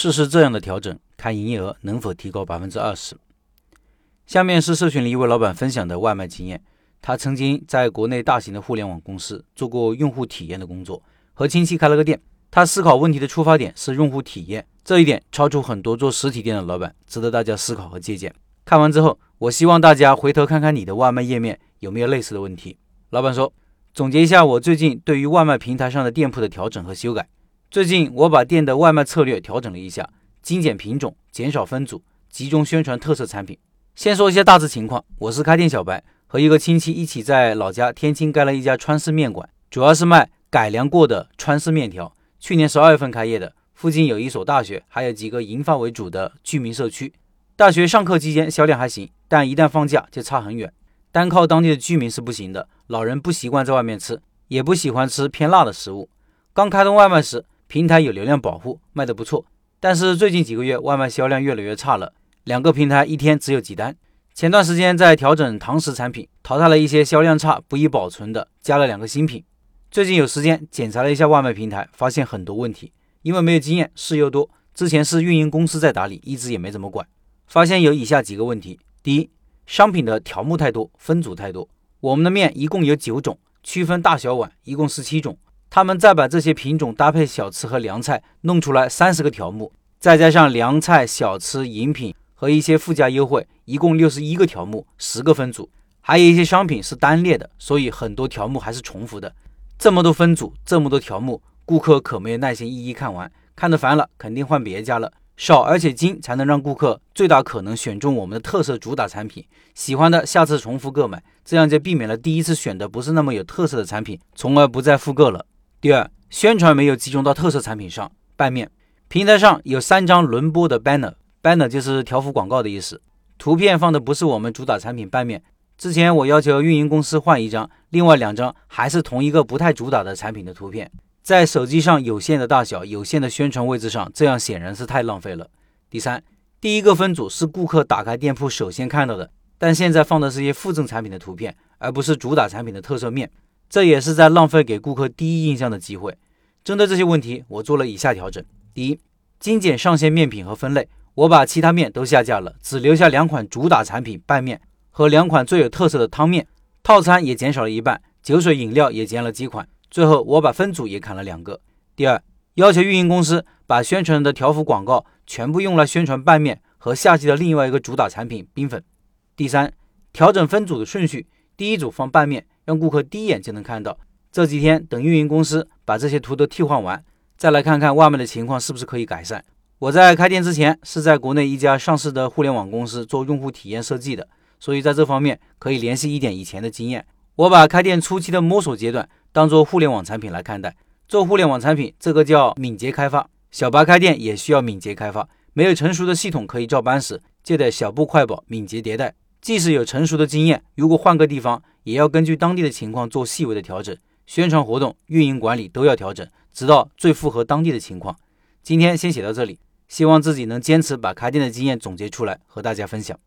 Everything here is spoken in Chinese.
试试这样的调整，看营业额能否提高百分之二十。下面是社群里一位老板分享的外卖经验。他曾经在国内大型的互联网公司做过用户体验的工作，和亲戚开了个店。他思考问题的出发点是用户体验，这一点超出很多做实体店的老板，值得大家思考和借鉴。看完之后，我希望大家回头看看你的外卖页面有没有类似的问题。老板说：“总结一下我最近对于外卖平台上的店铺的调整和修改。最近我把店的外卖策略调整了一下，精简品种，减少分组，集中宣传特色产品。先说一些大致情况，我是开店小白。”和一个亲戚一起在老家天津开了一家川式面馆，主要是卖改良过的川式面条。去年十二月份开业的，附近有一所大学，还有几个银发为主的居民社区。大学上课期间销量还行，但一旦放假就差很远。单靠当地的居民是不行的，老人不习惯在外面吃，也不喜欢吃偏辣的食物。刚开通外卖时，平台有流量保护，卖得不错。但是最近几个月外卖销量越来越差了，两个平台一天只有几单。前段时间在调整堂食产品，淘汰了一些销量差、不易保存的，加了两个新品。最近有时间检查了一下外卖平台，发现很多问题。因为没有经验，事又多，之前是运营公司在打理，一直也没怎么管。发现有以下几个问题：第一，商品的条目太多，分组太多。我们的面一共有九种，区分大小碗一共十七种，他们再把这些品种搭配小吃和凉菜，弄出来三十个条目，再加上凉菜、小吃、饮品。和一些附加优惠，一共六十一个条目，十个分组，还有一些商品是单列的，所以很多条目还是重复的。这么多分组，这么多条目，顾客可没有耐心一一看完，看得烦了，肯定换别家了。少而且精，才能让顾客最大可能选中我们的特色主打产品，喜欢的下次重复购买，这样就避免了第一次选的不是那么有特色的产品，从而不再复购了。第二，宣传没有集中到特色产品上，拌面平台上有三张轮播的 banner。banner 就是条幅广告的意思，图片放的不是我们主打产品拌面。之前我要求运营公司换一张，另外两张还是同一个不太主打的产品的图片，在手机上有限的大小、有限的宣传位置上，这样显然是太浪费了。第三，第一个分组是顾客打开店铺首先看到的，但现在放的是一些附赠产品的图片，而不是主打产品的特色面，这也是在浪费给顾客第一印象的机会。针对这些问题，我做了以下调整：第一，精简上线面品和分类。我把其他面都下架了，只留下两款主打产品拌面和两款最有特色的汤面，套餐也减少了一半，酒水饮料也减了几款。最后我把分组也砍了两个。第二，要求运营公司把宣传的条幅广告全部用来宣传拌面和夏季的另外一个主打产品冰粉。第三，调整分组的顺序，第一组放拌面，让顾客第一眼就能看到。这几天等运营公司把这些图都替换完，再来看看外卖的情况是不是可以改善。我在开店之前是在国内一家上市的互联网公司做用户体验设计的，所以在这方面可以联系一点以前的经验。我把开店初期的摸索阶段当做互联网产品来看待，做互联网产品这个叫敏捷开发。小白开店也需要敏捷开发，没有成熟的系统可以照搬时，就得小步快跑，敏捷迭代。即使有成熟的经验，如果换个地方，也要根据当地的情况做细微的调整。宣传活动、运营管理都要调整，直到最符合当地的情况。今天先写到这里。希望自己能坚持把开店的经验总结出来和大家分享。